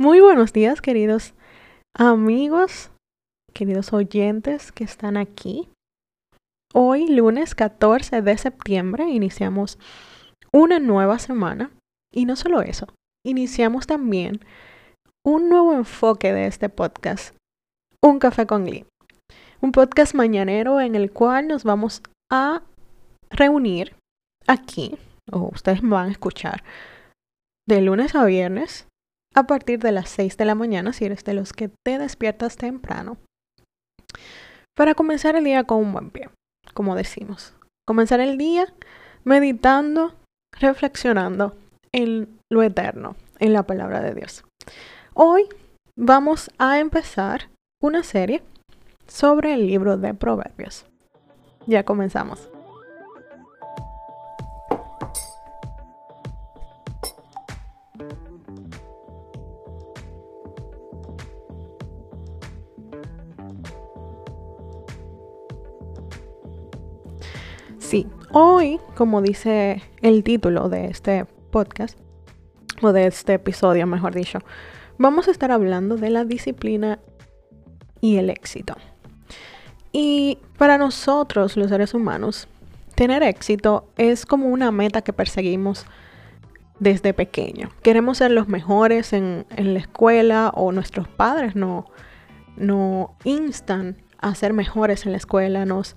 Muy buenos días, queridos amigos, queridos oyentes que están aquí. Hoy, lunes 14 de septiembre, iniciamos una nueva semana. Y no solo eso, iniciamos también un nuevo enfoque de este podcast, Un Café con Glee. Un podcast mañanero en el cual nos vamos a reunir aquí, o ustedes me van a escuchar, de lunes a viernes a partir de las 6 de la mañana si eres de los que te despiertas temprano. Para comenzar el día con un buen pie, como decimos. Comenzar el día meditando, reflexionando en lo eterno, en la palabra de Dios. Hoy vamos a empezar una serie sobre el libro de Proverbios. Ya comenzamos. Sí, hoy, como dice el título de este podcast, o de este episodio, mejor dicho, vamos a estar hablando de la disciplina y el éxito. Y para nosotros, los seres humanos, tener éxito es como una meta que perseguimos desde pequeño. Queremos ser los mejores en, la escuela o nuestros padres no instan a ser mejores en la escuela, nos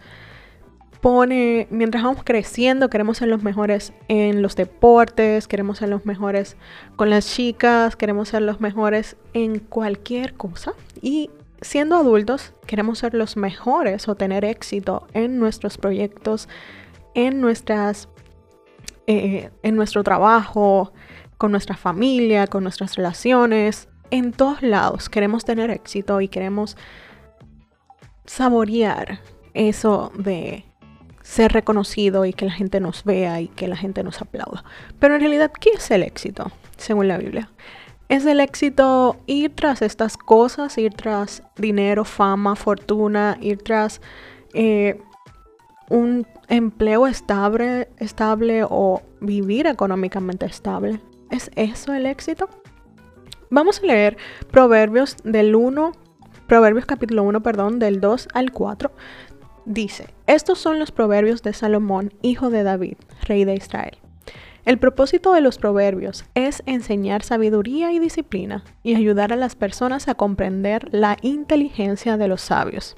pone, mientras vamos creciendo, queremos ser los mejores en los deportes, queremos ser los mejores con las chicas, queremos ser los mejores en cualquier cosa. Y siendo adultos, queremos ser los mejores o tener éxito en nuestros proyectos, en nuestras, eh, en nuestro trabajo, con nuestra familia, con nuestras relaciones, en todos lados. Queremos tener éxito y queremos saborear eso de ser reconocido y que la gente nos vea y que la gente nos aplauda. Pero en realidad, ¿qué es el éxito, según la Biblia? Es el éxito ir tras estas cosas, ir tras dinero, fama, fortuna, ir tras eh, un empleo estable, estable o vivir económicamente estable. ¿Es eso el éxito? Vamos a leer Proverbios del 1, Proverbios capítulo 1, perdón, del 2 al 4, Dice, estos son los proverbios de Salomón, hijo de David, rey de Israel. El propósito de los proverbios es enseñar sabiduría y disciplina y ayudar a las personas a comprender la inteligencia de los sabios.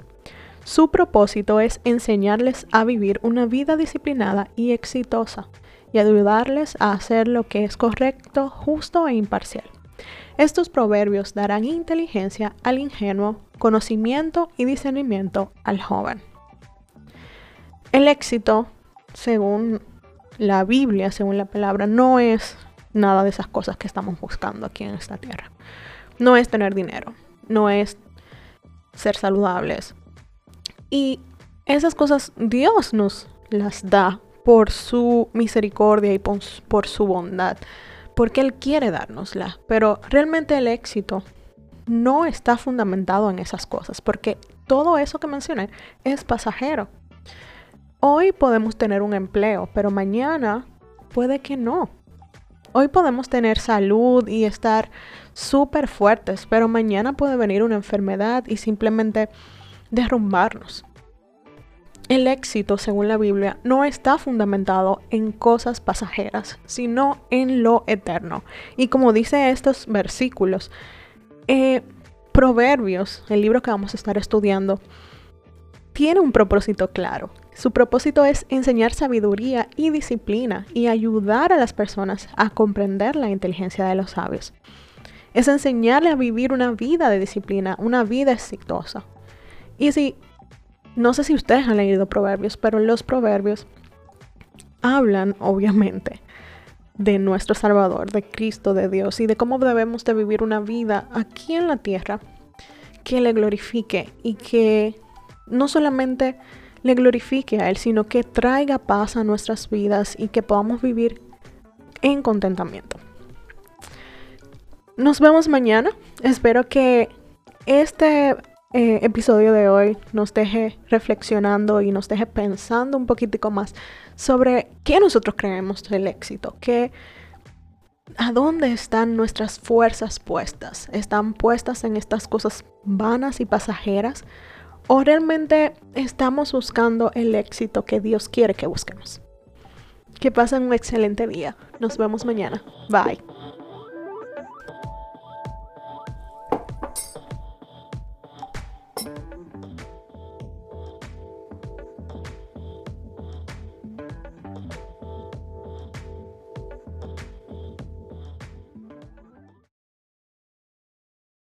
Su propósito es enseñarles a vivir una vida disciplinada y exitosa y ayudarles a hacer lo que es correcto, justo e imparcial. Estos proverbios darán inteligencia al ingenuo, conocimiento y discernimiento al joven. El éxito, según la Biblia, según la palabra, no es nada de esas cosas que estamos buscando aquí en esta tierra. No es tener dinero, no es ser saludables. Y esas cosas Dios nos las da por su misericordia y por, su bondad, porque Él quiere dárnosla. Pero realmente el éxito no está fundamentado en esas cosas, porque todo eso que mencioné es pasajero. Hoy podemos tener un empleo, pero mañana puede que no. Hoy podemos tener salud y estar súper fuertes, pero mañana puede venir una enfermedad y simplemente derrumbarnos. El éxito, según la Biblia, no está fundamentado en cosas pasajeras, sino en lo eterno. Y como dice estos versículos, eh, Proverbios, el libro que vamos a estar estudiando, tiene un propósito claro su propósito es enseñar sabiduría y disciplina y ayudar a las personas a comprender la inteligencia de los sabios. Es enseñarle a vivir una vida de disciplina, una vida exitosa. Y si, no sé si ustedes han leído proverbios, pero los proverbios hablan, obviamente, de nuestro Salvador, de Cristo, de Dios y de cómo debemos de vivir una vida aquí en la tierra que le glorifique y que no solamente le glorifique a Él, sino que traiga paz a nuestras vidas y que podamos vivir en contentamiento. Nos vemos mañana. Espero que este eh, episodio de hoy nos deje reflexionando y nos deje pensando un poquitico más sobre qué nosotros creemos del éxito, qué, ¿A dónde están nuestras fuerzas puestas? ¿Están puestas en estas cosas vanas y pasajeras? ¿O realmente estamos buscando el éxito que Dios quiere que busquemos? Que pasen un excelente día. Nos vemos mañana. Bye.